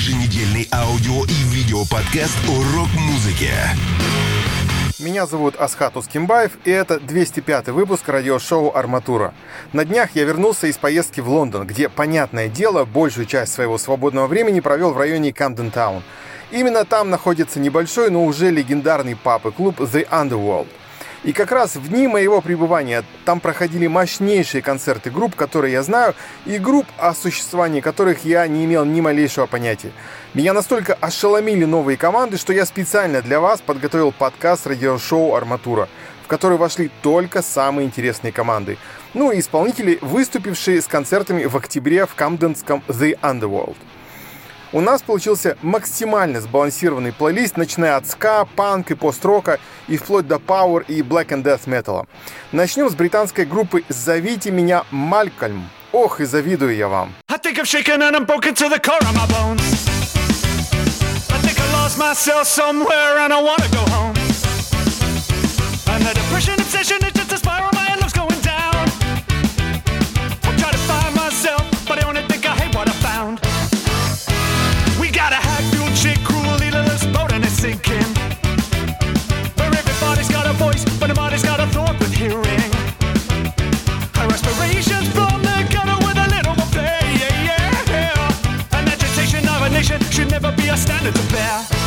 еженедельный аудио и видео-подкаст о рок-музыке. Меня зовут Асхат Ускимбаев, и это 205 выпуск радиошоу «Арматура». На днях я вернулся из поездки в Лондон, где, понятное дело, большую часть своего свободного времени провел в районе Камден-таун. Именно там находится небольшой, но уже легендарный паб и клуб The Underworld. И как раз в дни моего пребывания там проходили мощнейшие концерты групп, которые я знаю, и групп, о существовании которых я не имел ни малейшего понятия. Меня настолько ошеломили новые команды, что я специально для вас подготовил подкаст радиошоу «Арматура», в который вошли только самые интересные команды. Ну и исполнители, выступившие с концертами в октябре в камденском The Underworld. У нас получился максимально сбалансированный плейлист, начиная от ска, панк и пост-рока, и вплоть до пауэр и black and death металла. Начнем с британской группы «Зовите меня Малькольм». Ох, и завидую я вам. Myself somewhere and I wanna go home. A voice, but nobody's got a thought hearing. Her aspirations from the gutter with a little more play, yeah, yeah. An agitation of a nation should never be a standard to bear.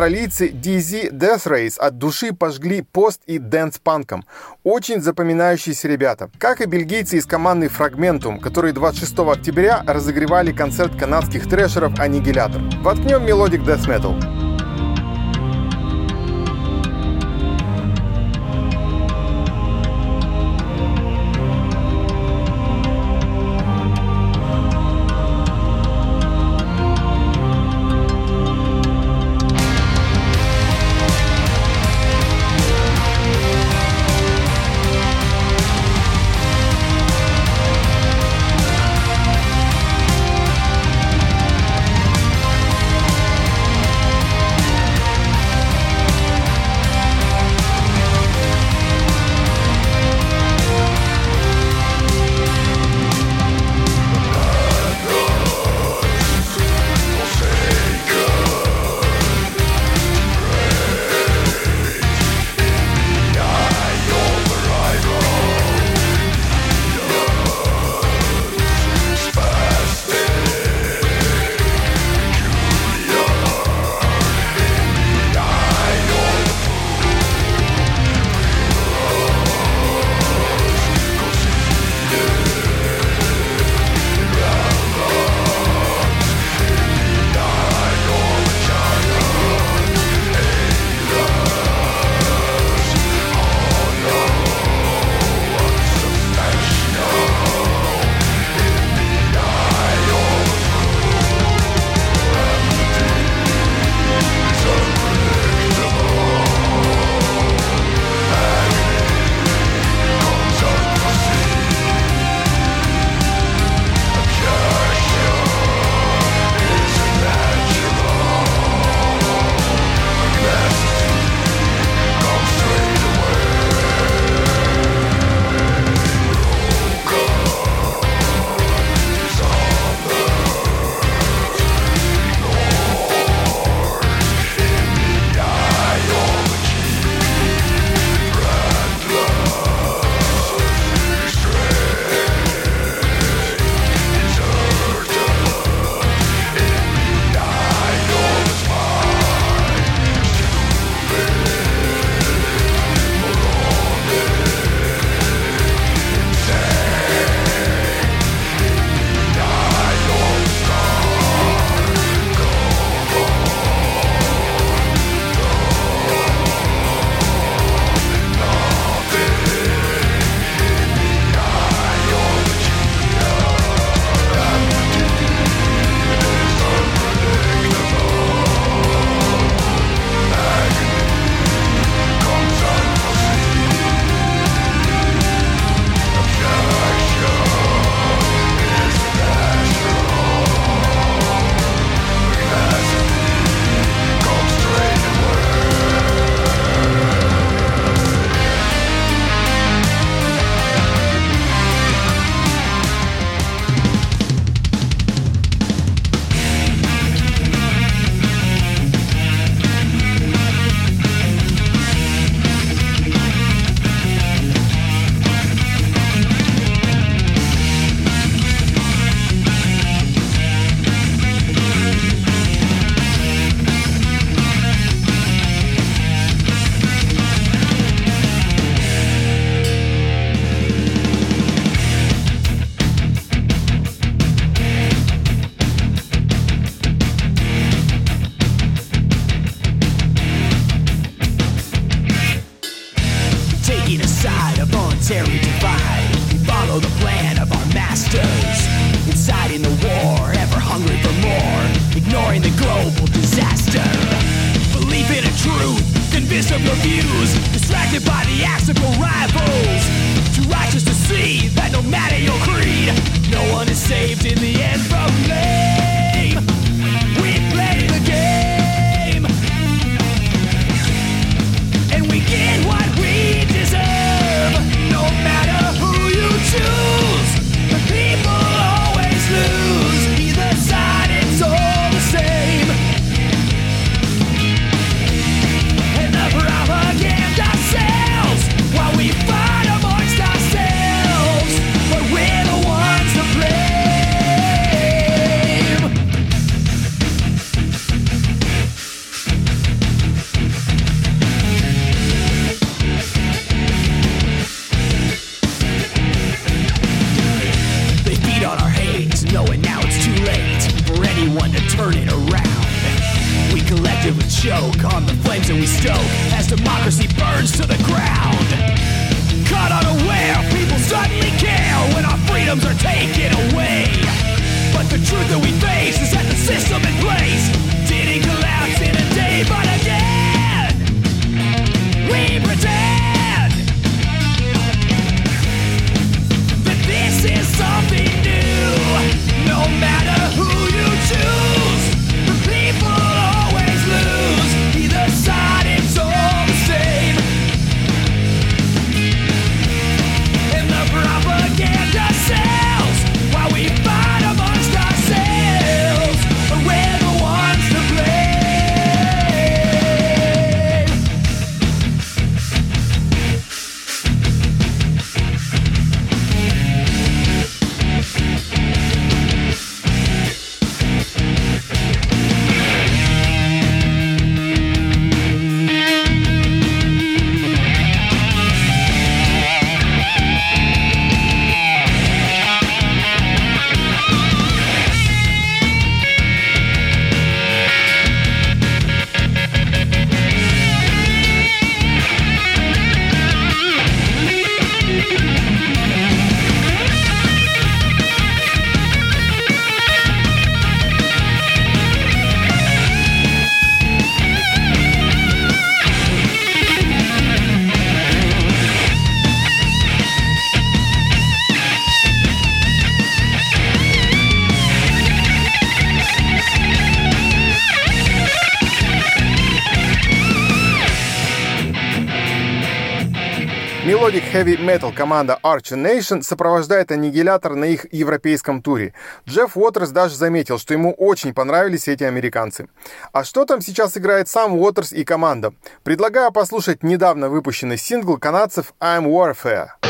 Австралийцы DZ Deathrays от души пожгли пост- и дэнс-панком. Очень запоминающиеся ребята. Как и бельгийцы из команды Fragmentum, которые 26 октября разогревали концерт канадских трэшеров Annihilator. Воткнем melodic Death Metal. distracted by the acts of your rivals. Too righteous to see that no matter your creed, no one is saved in the end. Heavy Metal команда Archer Nation сопровождает аннигилятор на их европейском туре. Джефф Уотерс даже заметил, что ему очень понравились эти американцы. А что там сейчас играет сам Уотерс и команда? Предлагаю послушать недавно выпущенный сингл канадцев I'm Warfare.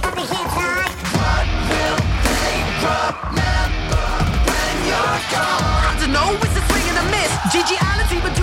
bestiality, but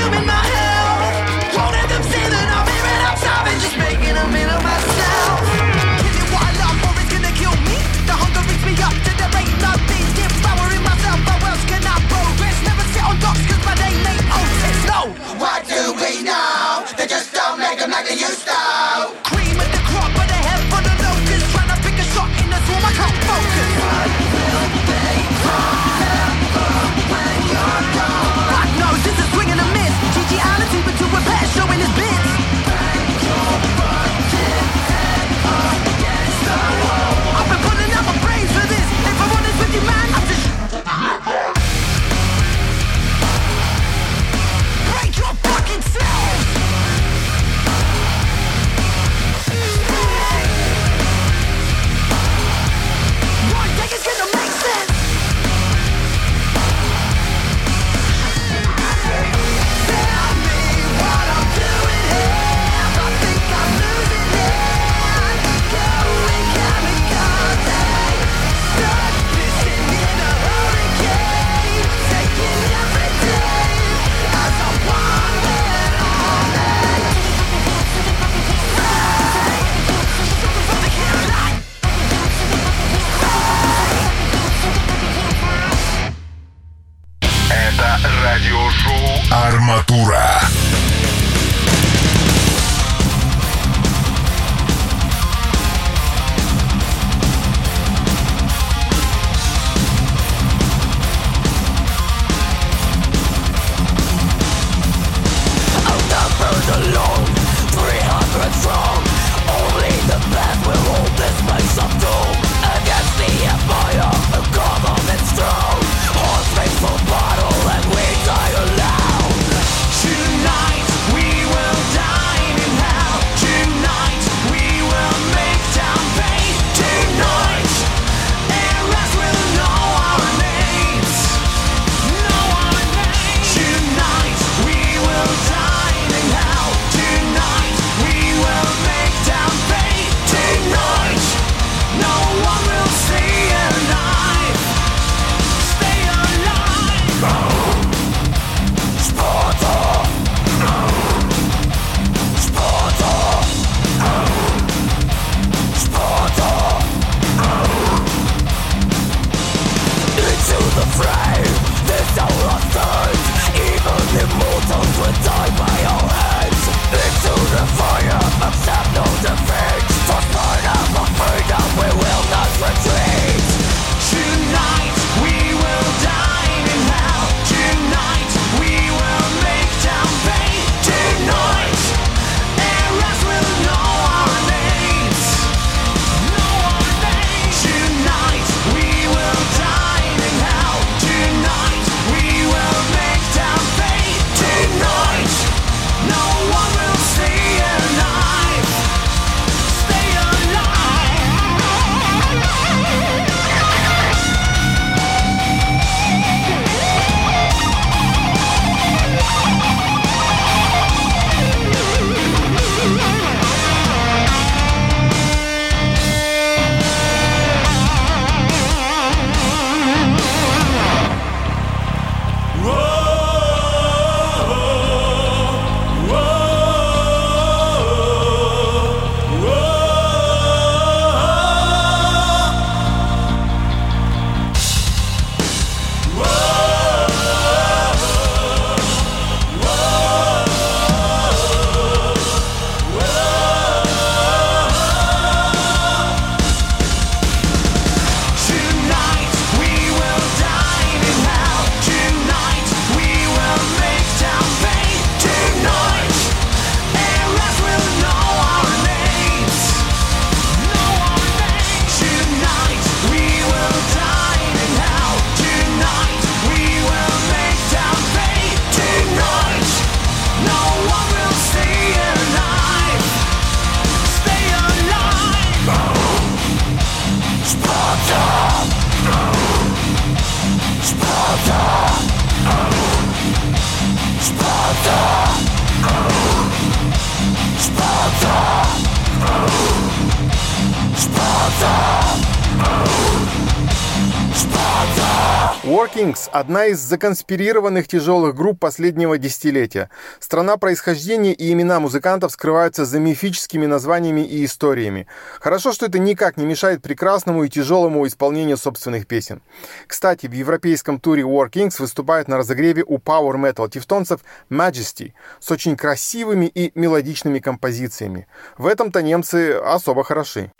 human mind. Одна из законспирированных тяжелых групп последнего десятилетия. Страна происхождения и имена музыкантов скрываются за мифическими названиями и историями. Хорошо, что это никак не мешает прекрасному и тяжелому исполнению собственных песен. Кстати, в европейском туре Workings выступают на разогреве у Power Metal тевтонцев Majesty с очень красивыми и мелодичными композициями. В этом-то немцы особо хороши.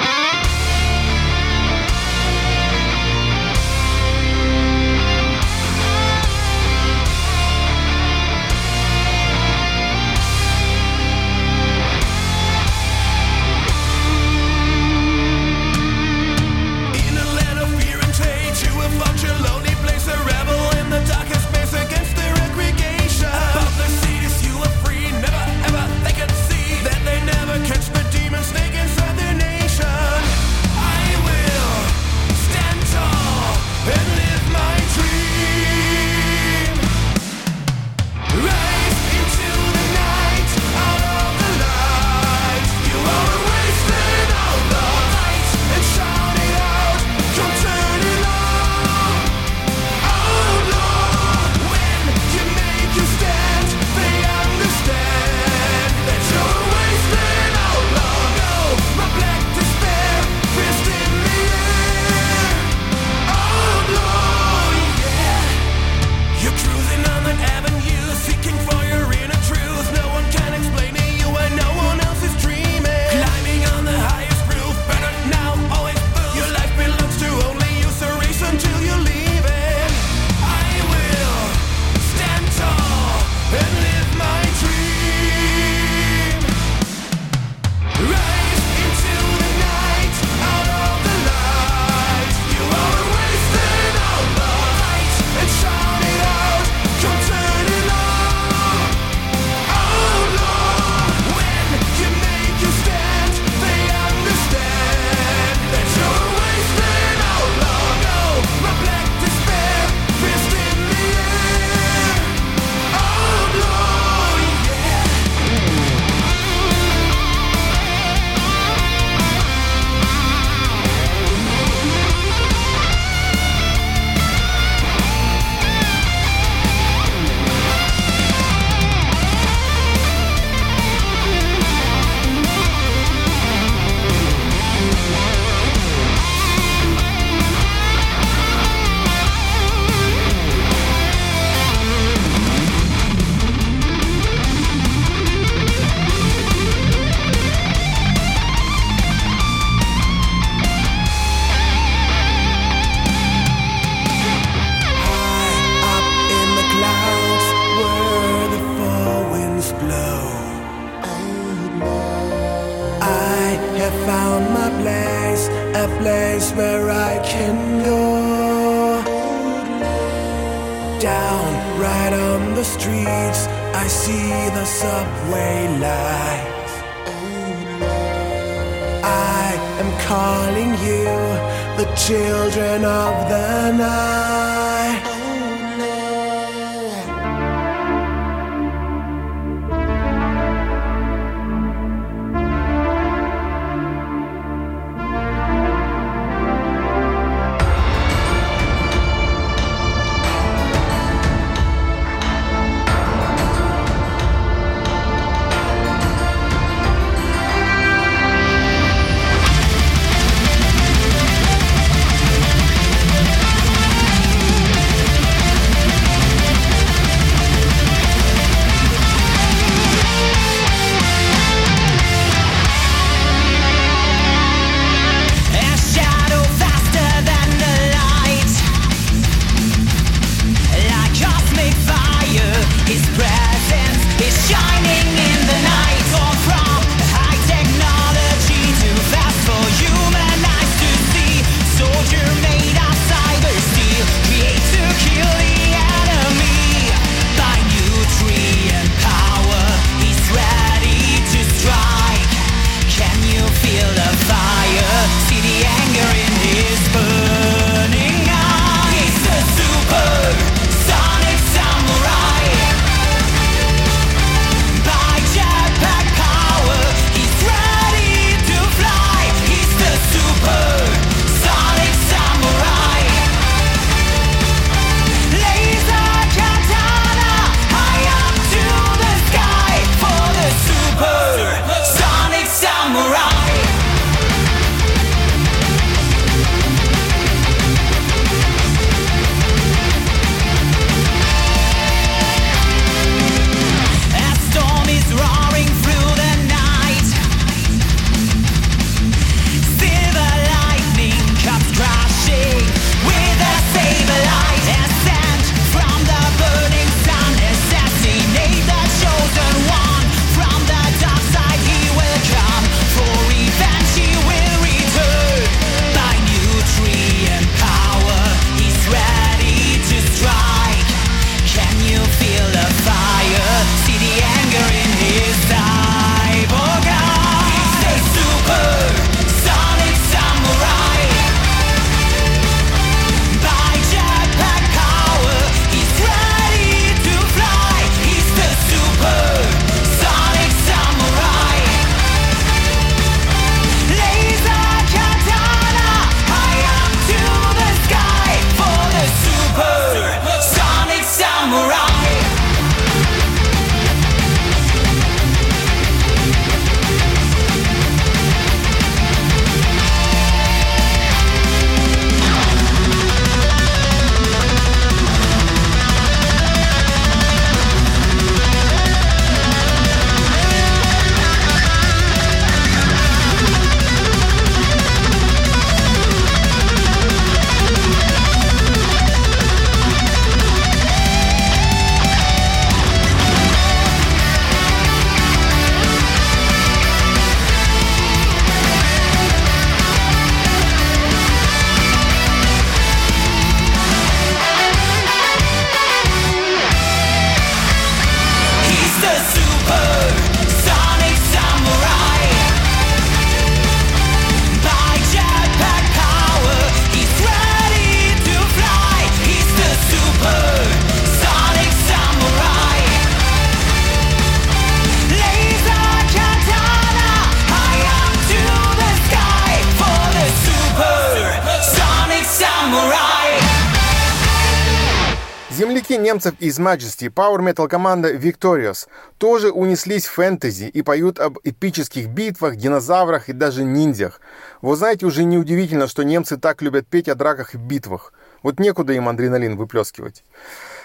Земляки немцев из Majesty, Power Metal команда Victorious, тоже унеслись в фэнтези и поют об эпических битвах, динозаврах и даже ниндзях. Вы знаете, уже неудивительно, что немцы так любят петь о драках и битвах. Вот некуда им адреналин выплескивать.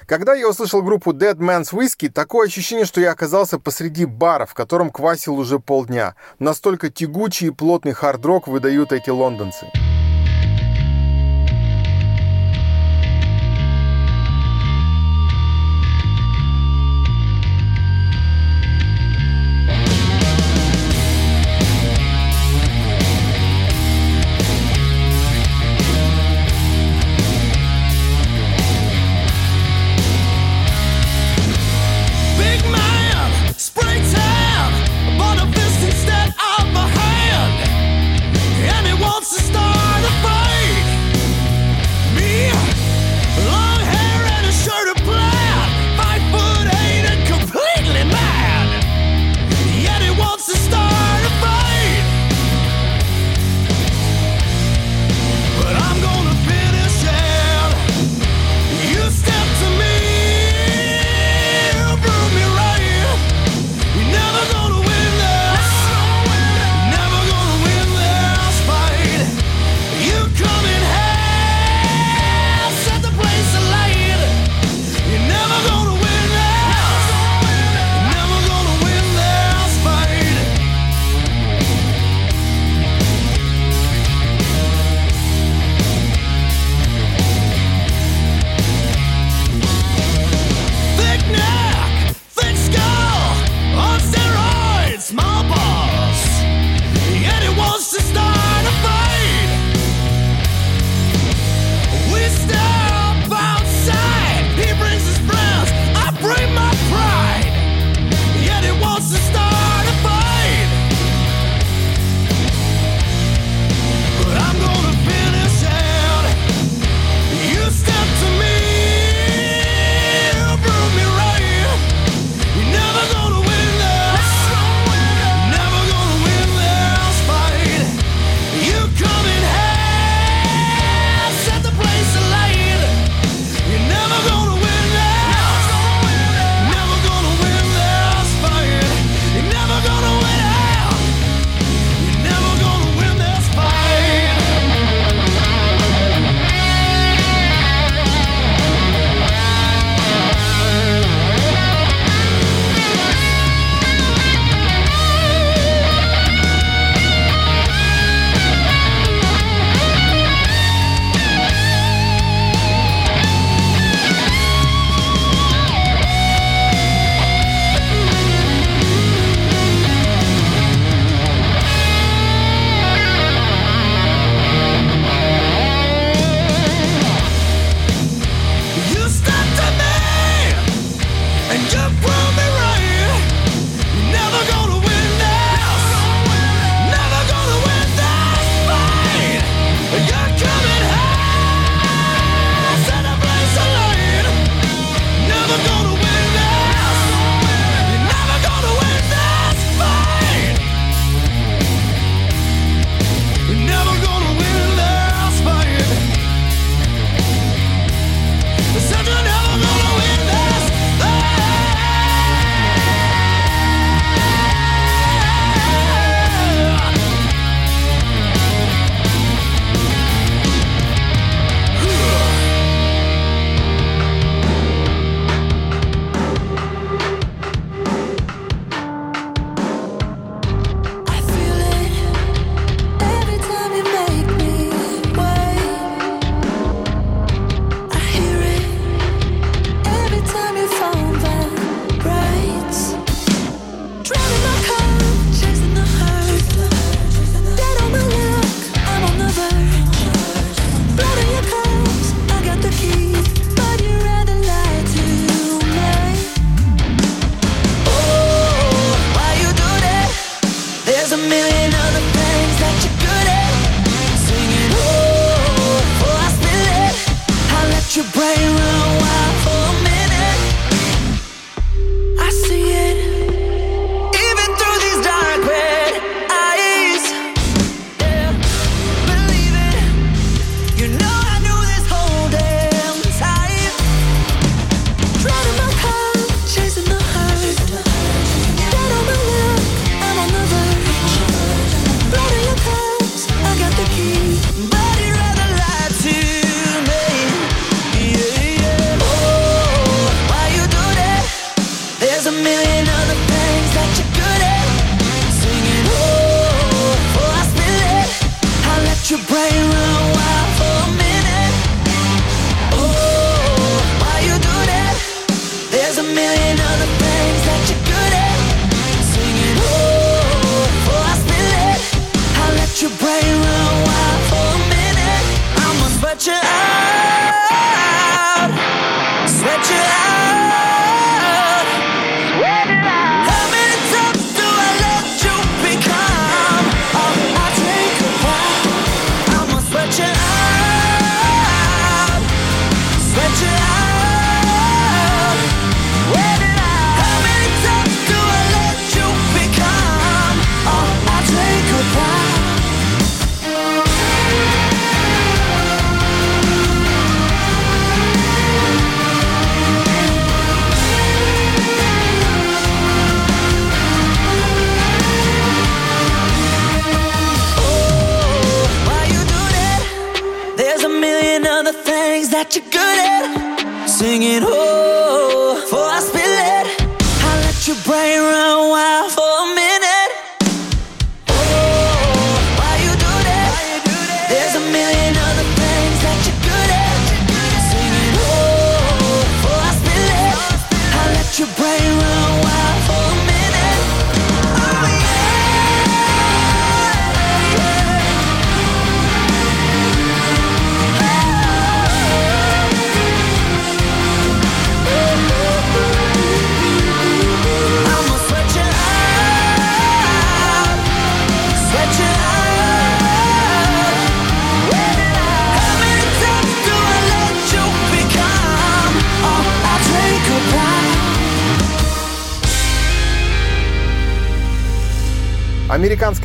Когда я услышал группу Dead Man's Whiskey, такое ощущение, что я оказался посреди бара, в котором квасил уже полдня. Настолько тягучий и плотный хард-рок выдают эти лондонцы.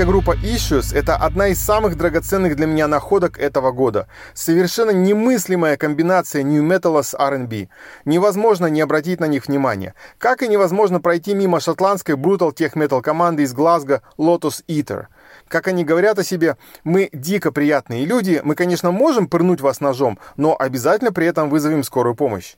Авторская группа Issues – это одна из самых драгоценных для меня находок этого года. Совершенно немыслимая комбинация нью металла с R&B. Невозможно не обратить на них внимания. Как и невозможно пройти мимо шотландской брутал тех метал команды из Глазго Lotus Eater – как они говорят о себе, мы дико приятные люди, мы, конечно, можем пырнуть вас ножом, но обязательно при этом вызовем скорую помощь.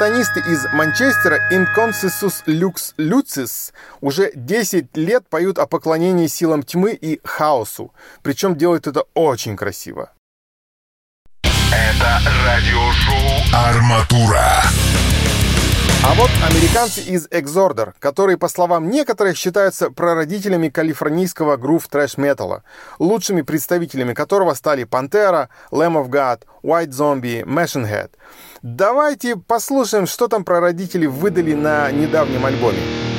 Сатанисты из Манчестера Inconsensus Lux Lucis уже 10 лет поют о поклонении силам тьмы и хаосу. Причем делают это очень красиво. Это радиошоу «Арматура». А вот американцы из Exorder, которые, по словам некоторых, считаются прародителями калифорнийского грув трэш-металла, лучшими представителями которого стали Pantera, Lamb of God, White Zombie, Machine Head. Давайте послушаем, что там прародители выдали на недавнем альбоме.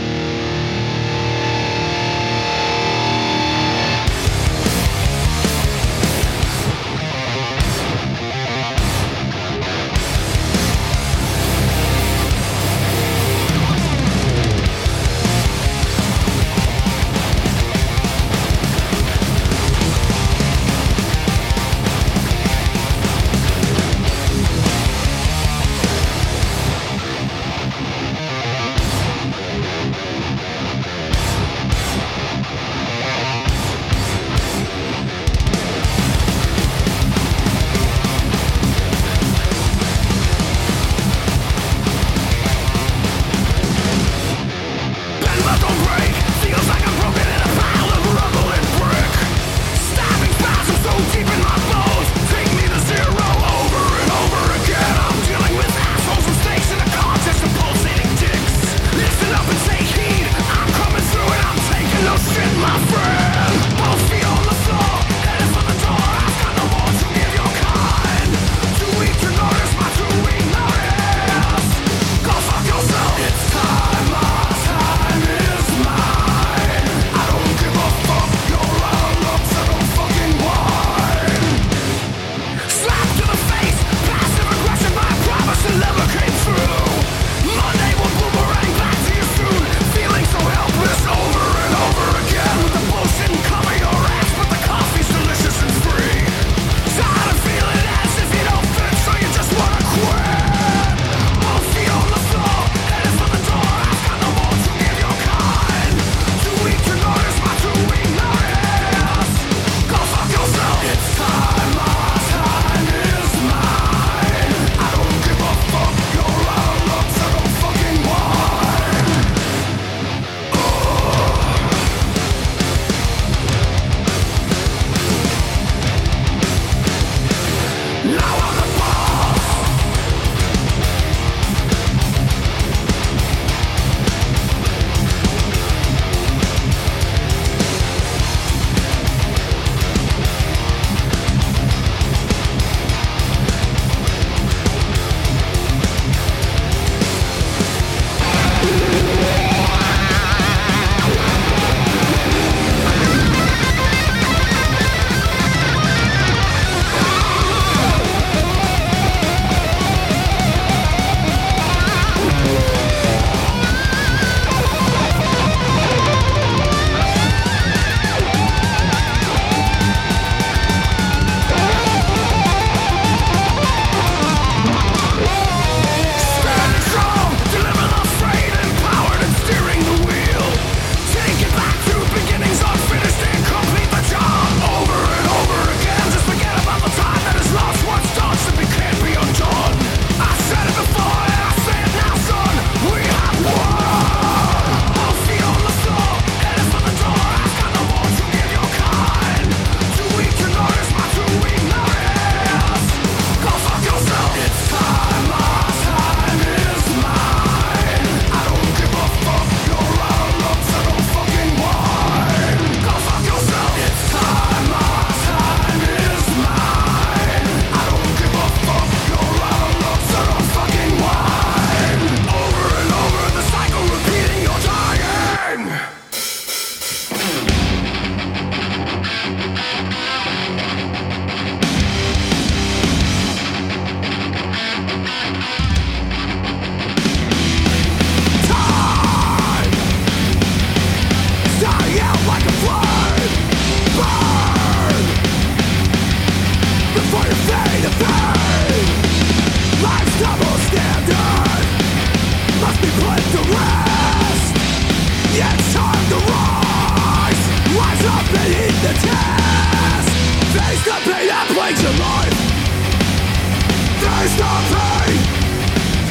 is the pain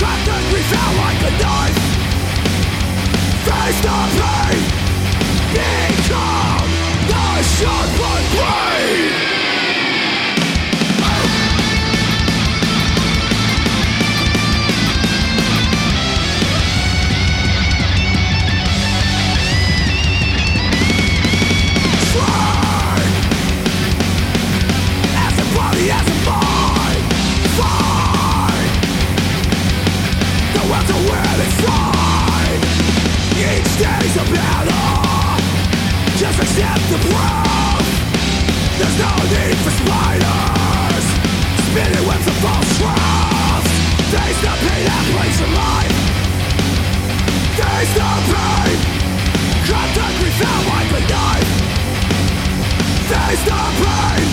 That took me like a knife Face the pain. Become the sharp one Face the pain.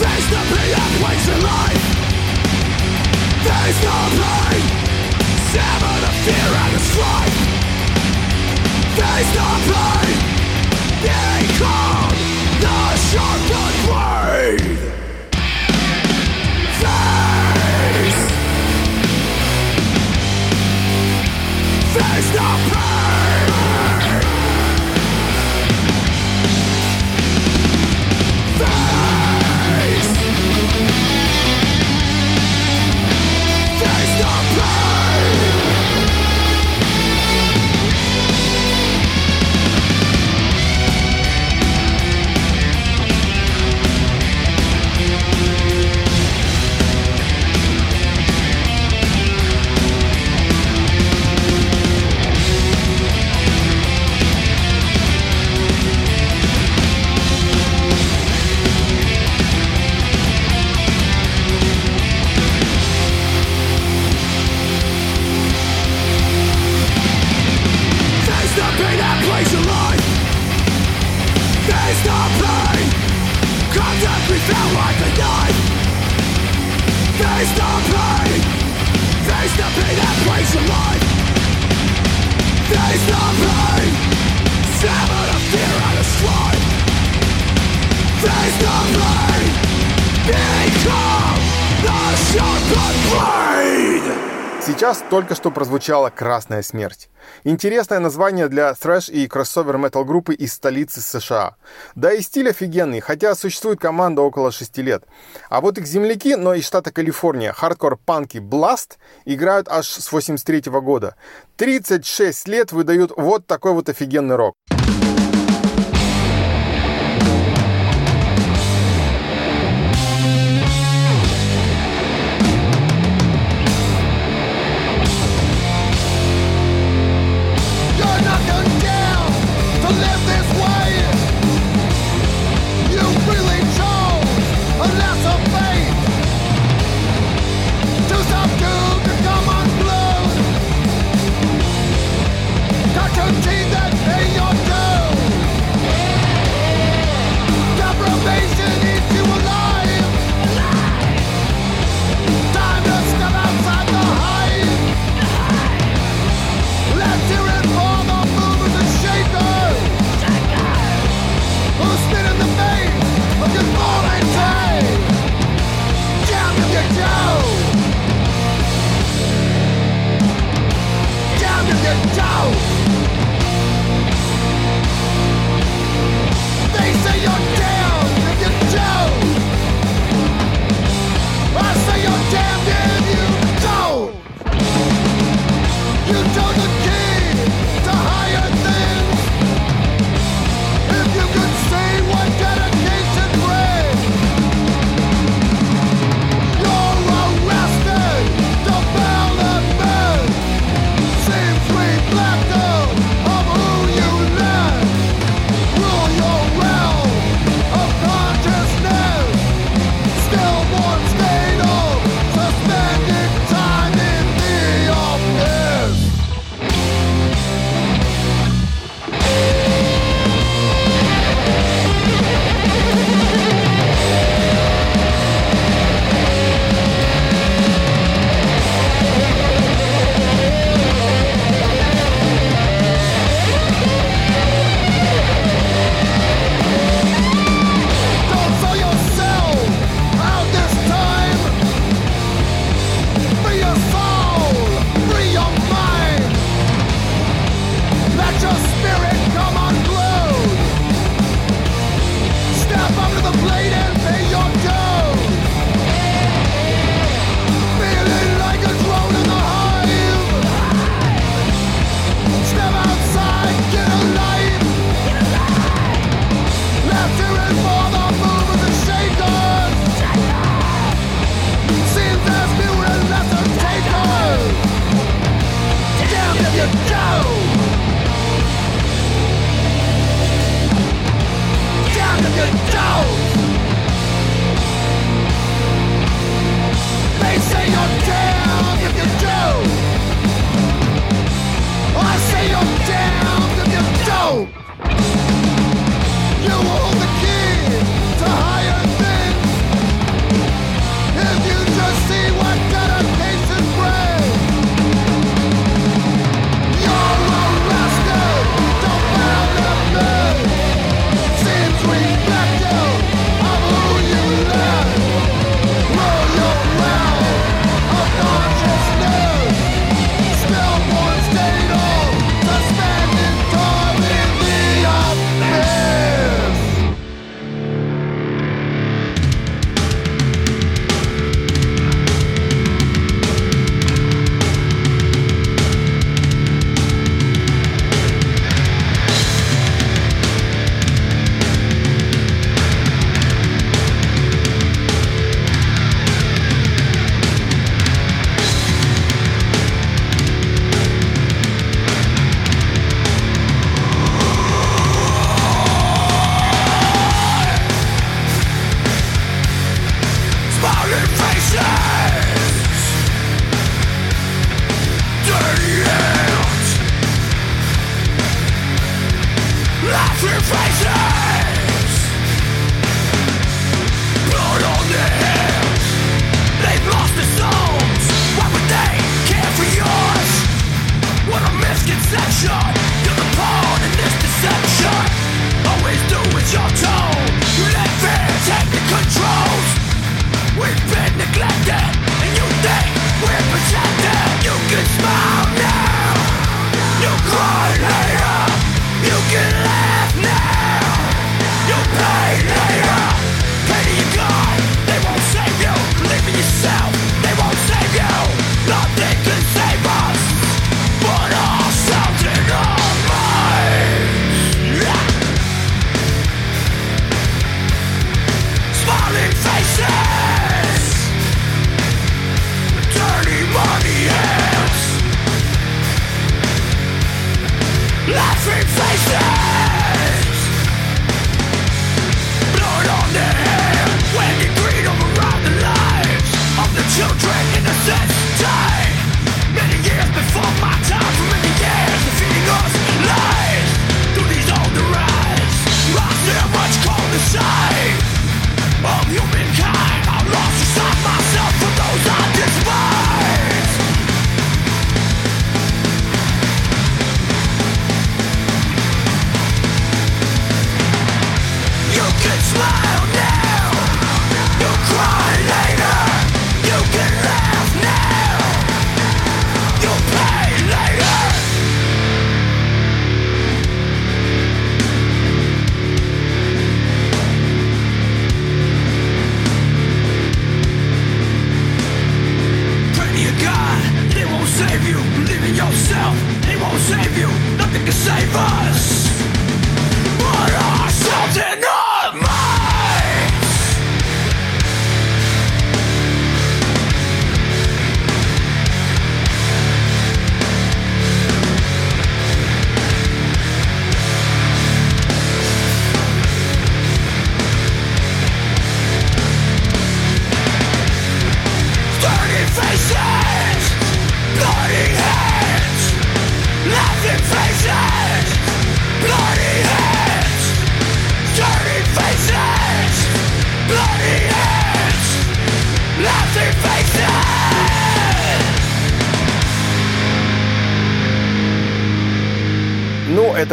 Face the pain that plays your life. Face the pain. Sever the fear and the strife. Face the pain. Become the sharpened только что прозвучала «Красная смерть». Интересное название для трэш и кроссовер метал группы из столицы США. Да и стиль офигенный, хотя существует команда около 6 лет. А вот их земляки, но из штата Калифорния, хардкор-панки Blast, играют аж с 83 года. 36 лет выдают вот такой вот офигенный рок.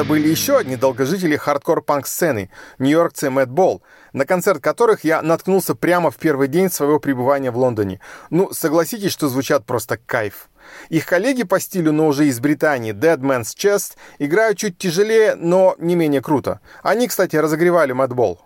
Были еще одни долгожители хардкор-панк-сцены, нью-йоркцы Madball, на концерт которых я наткнулся прямо в первый день своего пребывания в Лондоне. Ну, согласитесь, что звучат просто кайф. Их коллеги по стилю, но уже из Британии, Dead Man's Chest, играют чуть тяжелее, но не менее круто. Они, кстати, разогревали Madball.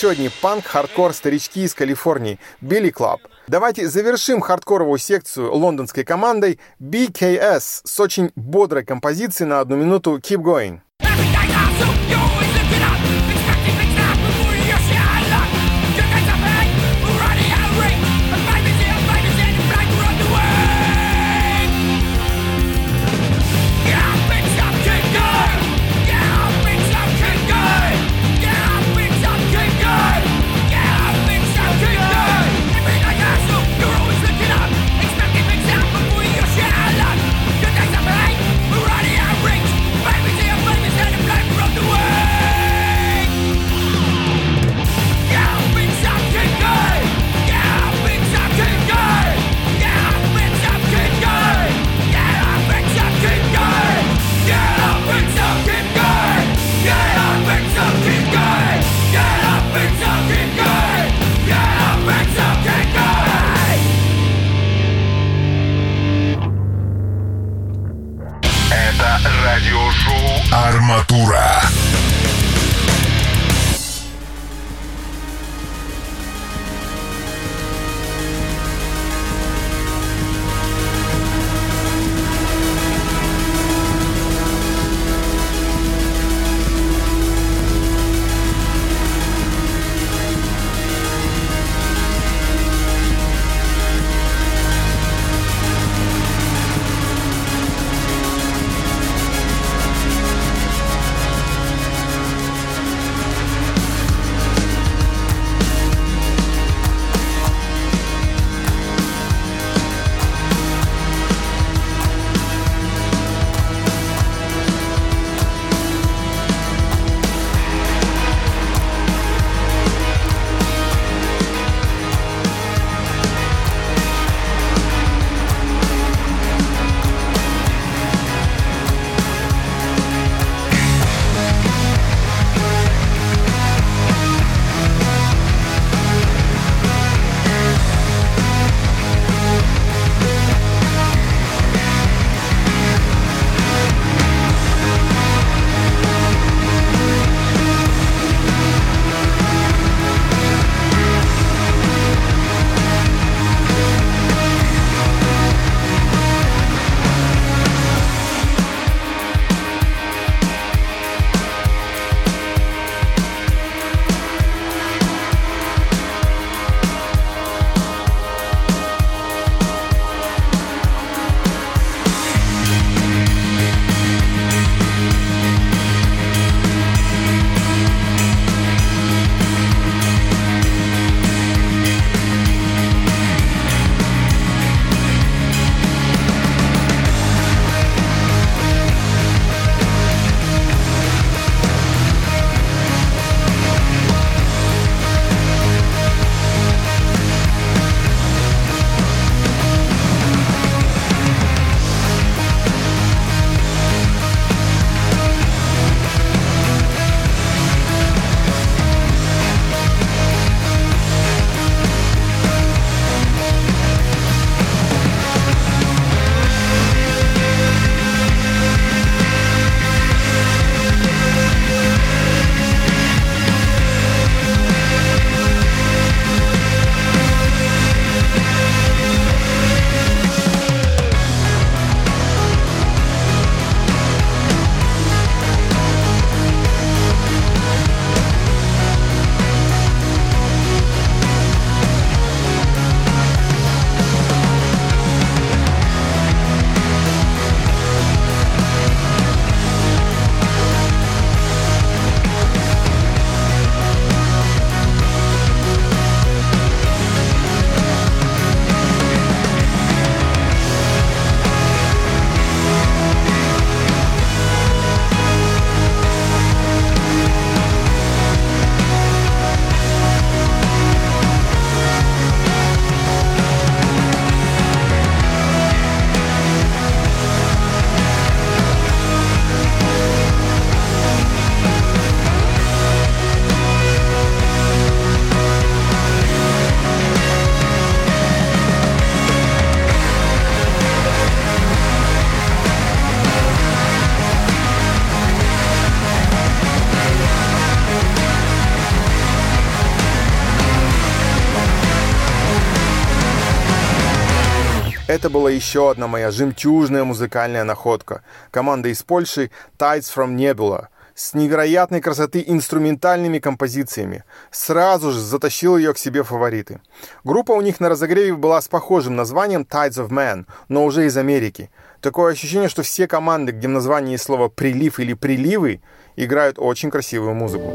Еще одни панк-хардкор старички из Калифорнии, Billy Club. Давайте завершим хардкоровую секцию лондонской командой BKS с очень бодрой композицией на одну минуту «Keep Going». Armatura. Была еще одна моя жемчужная музыкальная находка. Команда из Польши Tides from Nebula с невероятной красоты инструментальными композициями. Сразу же затащил ее к себе фавориты. Группа у них на разогреве была с похожим названием Tides of Man, но уже из Америки. Такое ощущение, что все команды, где в названии слово «прилив» или «приливы», играют очень красивую музыку.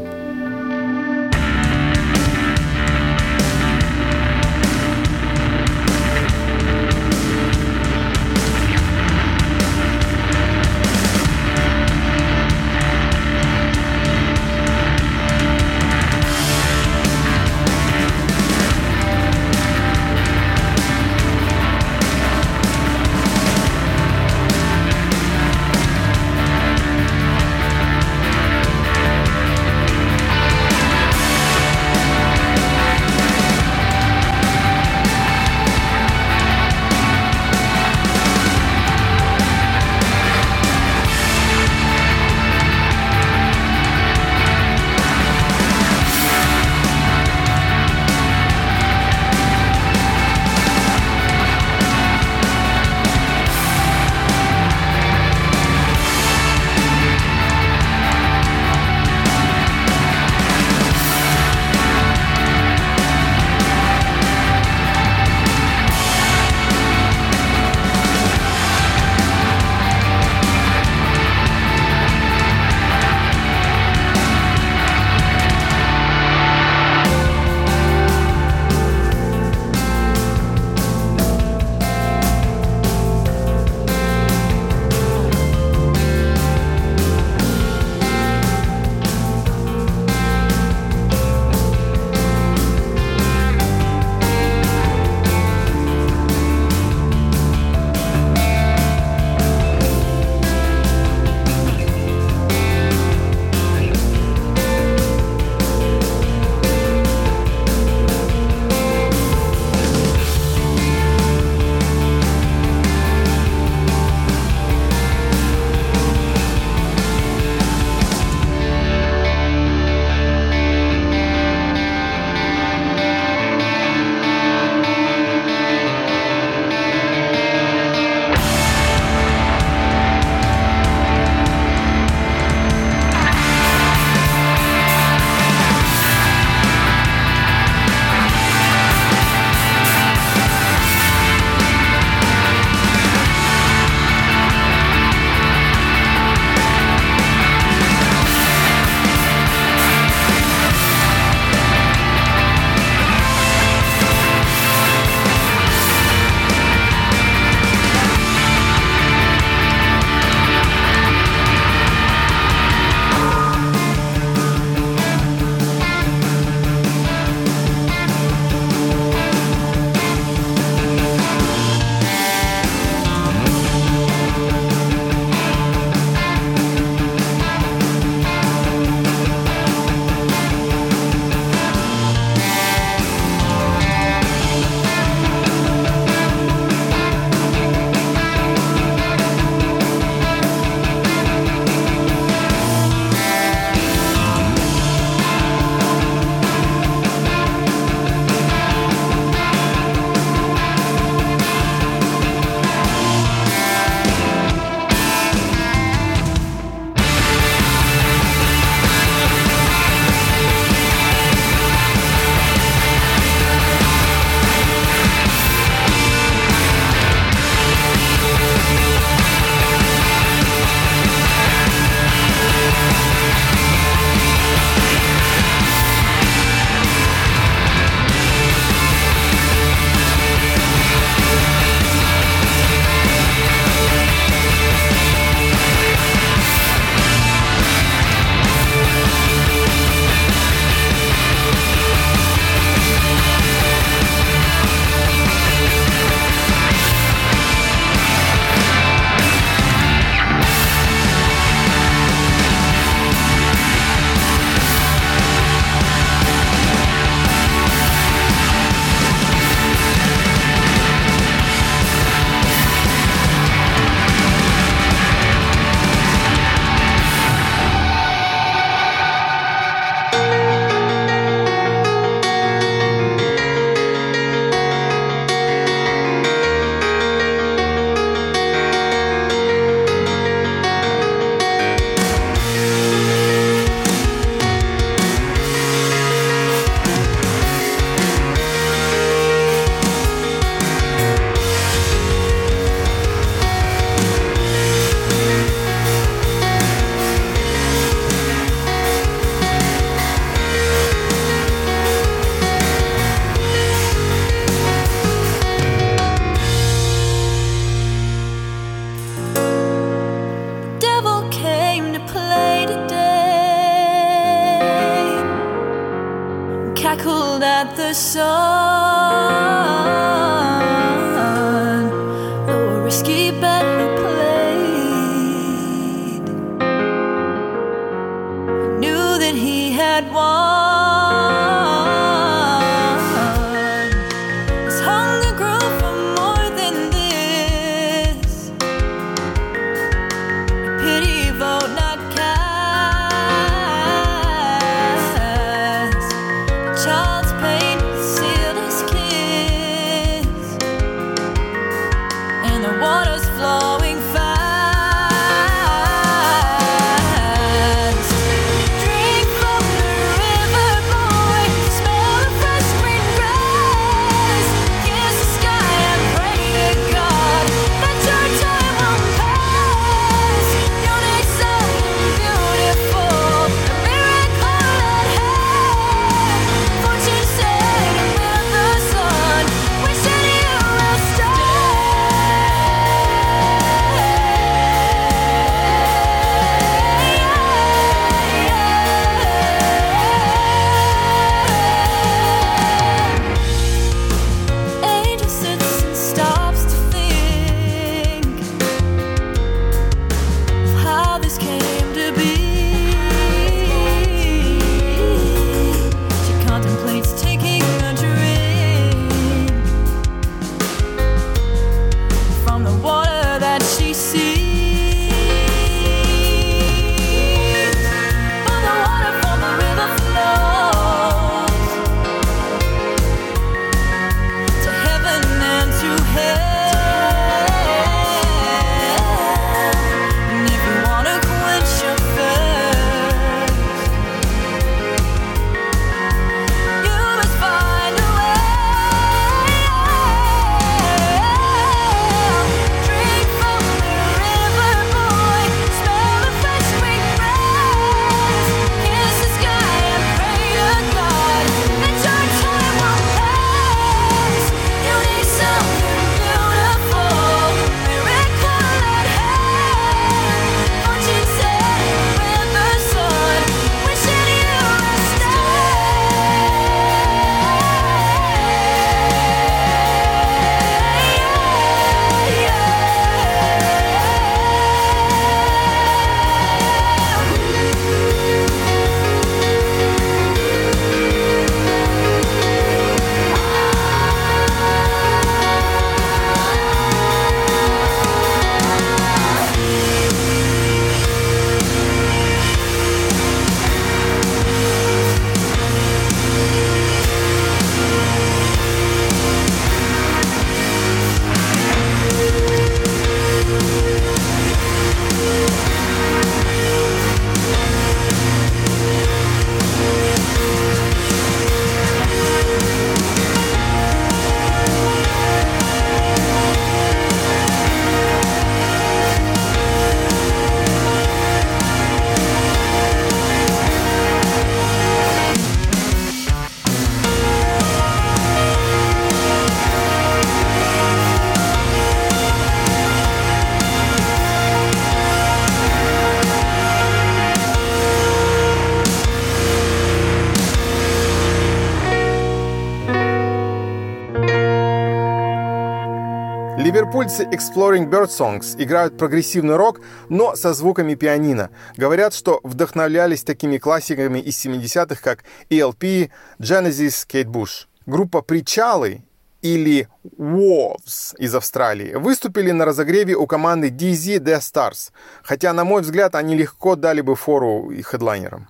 Добровольцы Exploring Bird Songs играют прогрессивный рок, но со звуками пианино. Говорят, что вдохновлялись такими классиками из 70-х, как ELP, Genesis, Кейт Буш. Группа «Причалы» или Wolves из Австралии выступили на разогреве у команды DZ The Stars, хотя, на мой взгляд, они легко дали бы фору и хедлайнерам.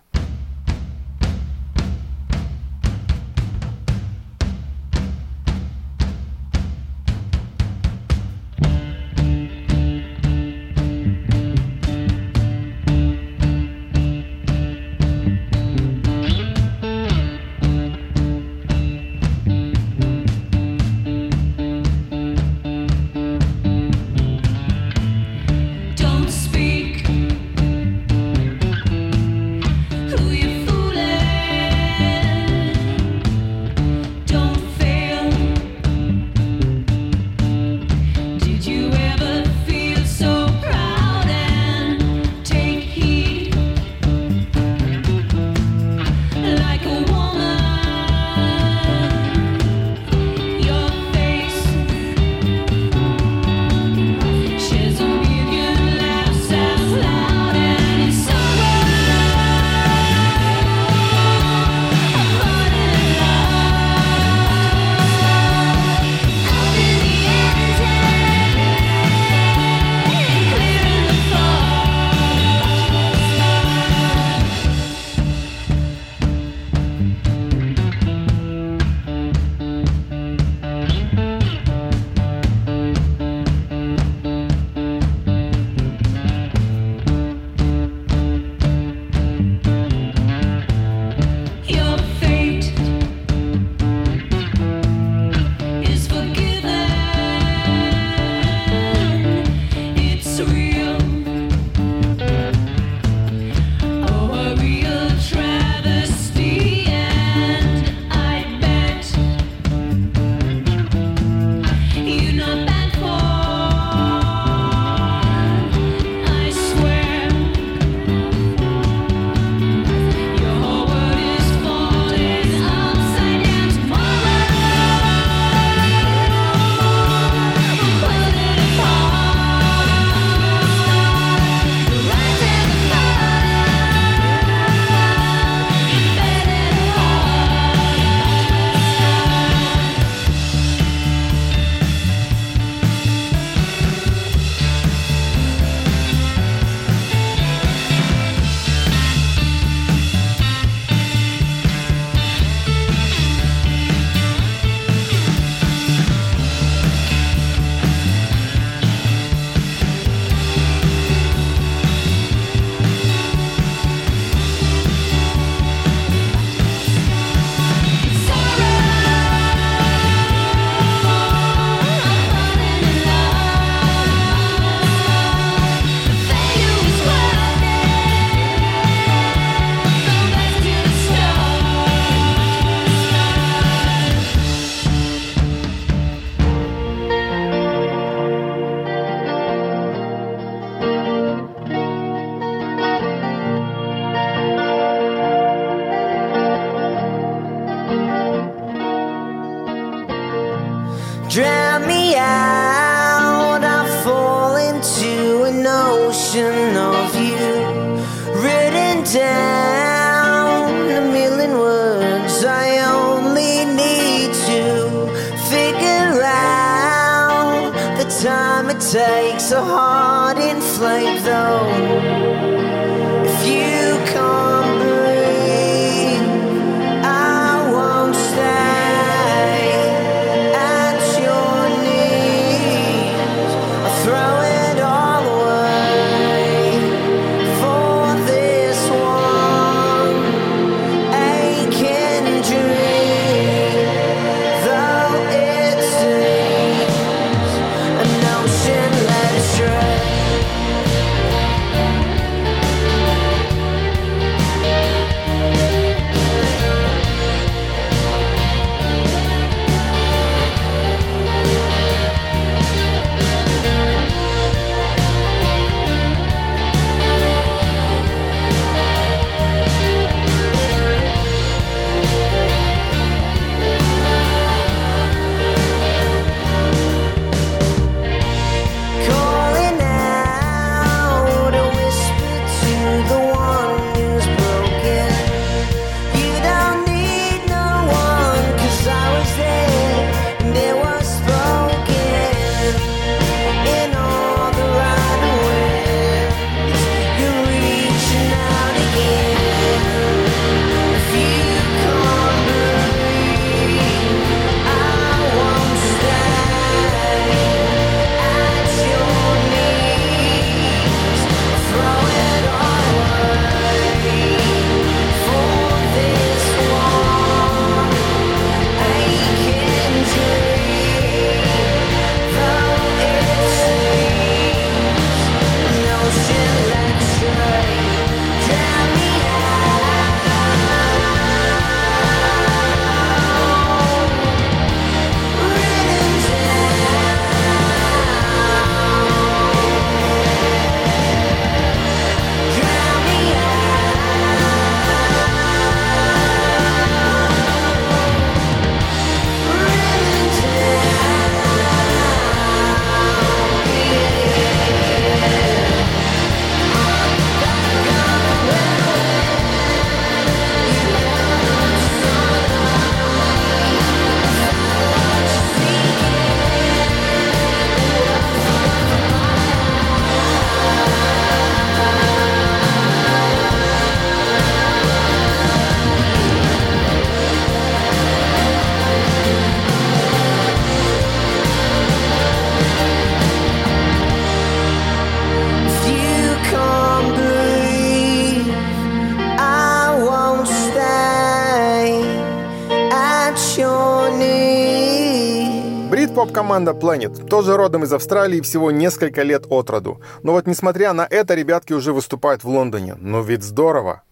Брит-поп-команда Planet, тоже родом из Австралии, всего несколько лет от роду. Но вот несмотря на это, ребятки уже выступают в Лондоне. Ну ведь здорово!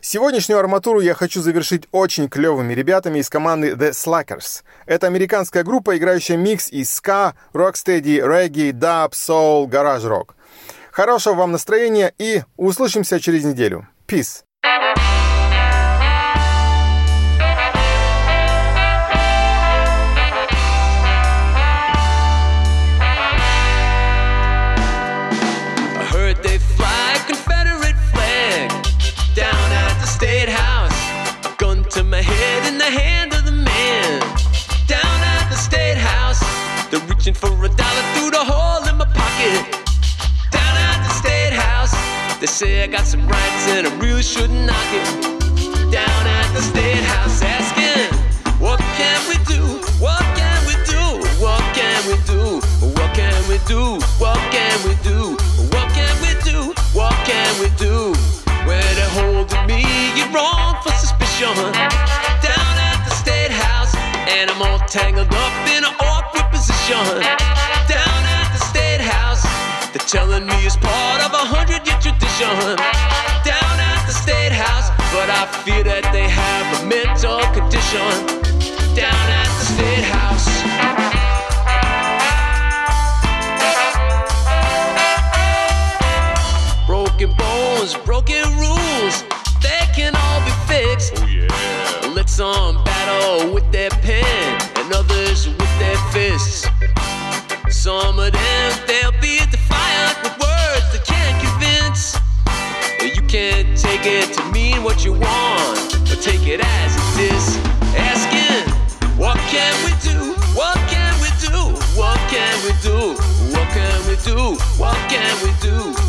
Сегодняшнюю арматуру я хочу завершить очень клевыми ребятами из команды The Slackers. Это американская группа, играющая микс из ска, рокстеди, регги, даб, соул, гараж-рок. Хорошего вам настроения и услышимся через неделю. Peace! Say I got some rights and I really shouldn't knock it down at the State House asking, What can we do? What can we do? What can we do? What can we do? What can we do? What can we do? What can we do? Where they holding me, you're wrong for suspicion. Down at the State House, and I'm all tangled up in an awkward position. Down at the State House, they're telling me it's part of a hundred station down at the state house, but I fear that they have a mental condition down at the state house. Broken bones, broken rules, they can all be fixed. Oh, yeah. Let some battle with their pen and others with their fists. Some of them, they'll it to mean what you want, but take it as it is. Asking, what can we do? What can we do? What can we do? What can we do? What can we do?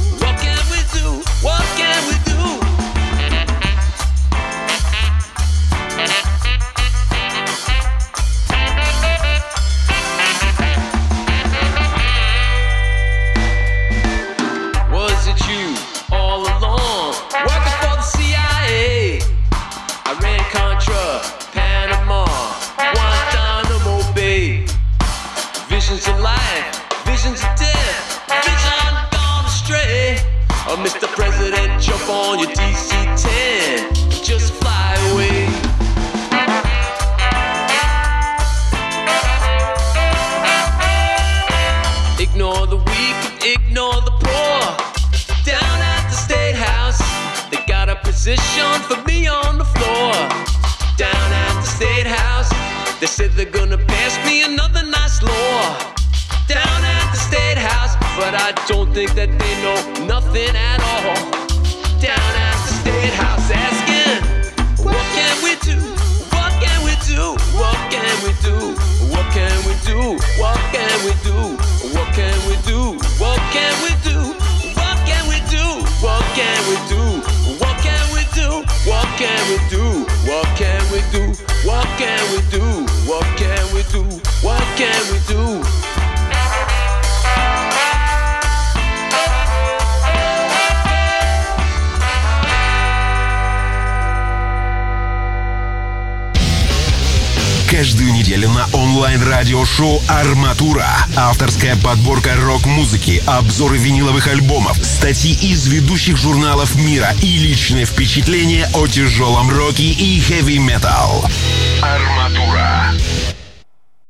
Авторская подборка рок-музыки, обзоры виниловых альбомов, статьи из ведущих журналов мира и личные впечатления о тяжелом роке и хэви-метал. Арматура.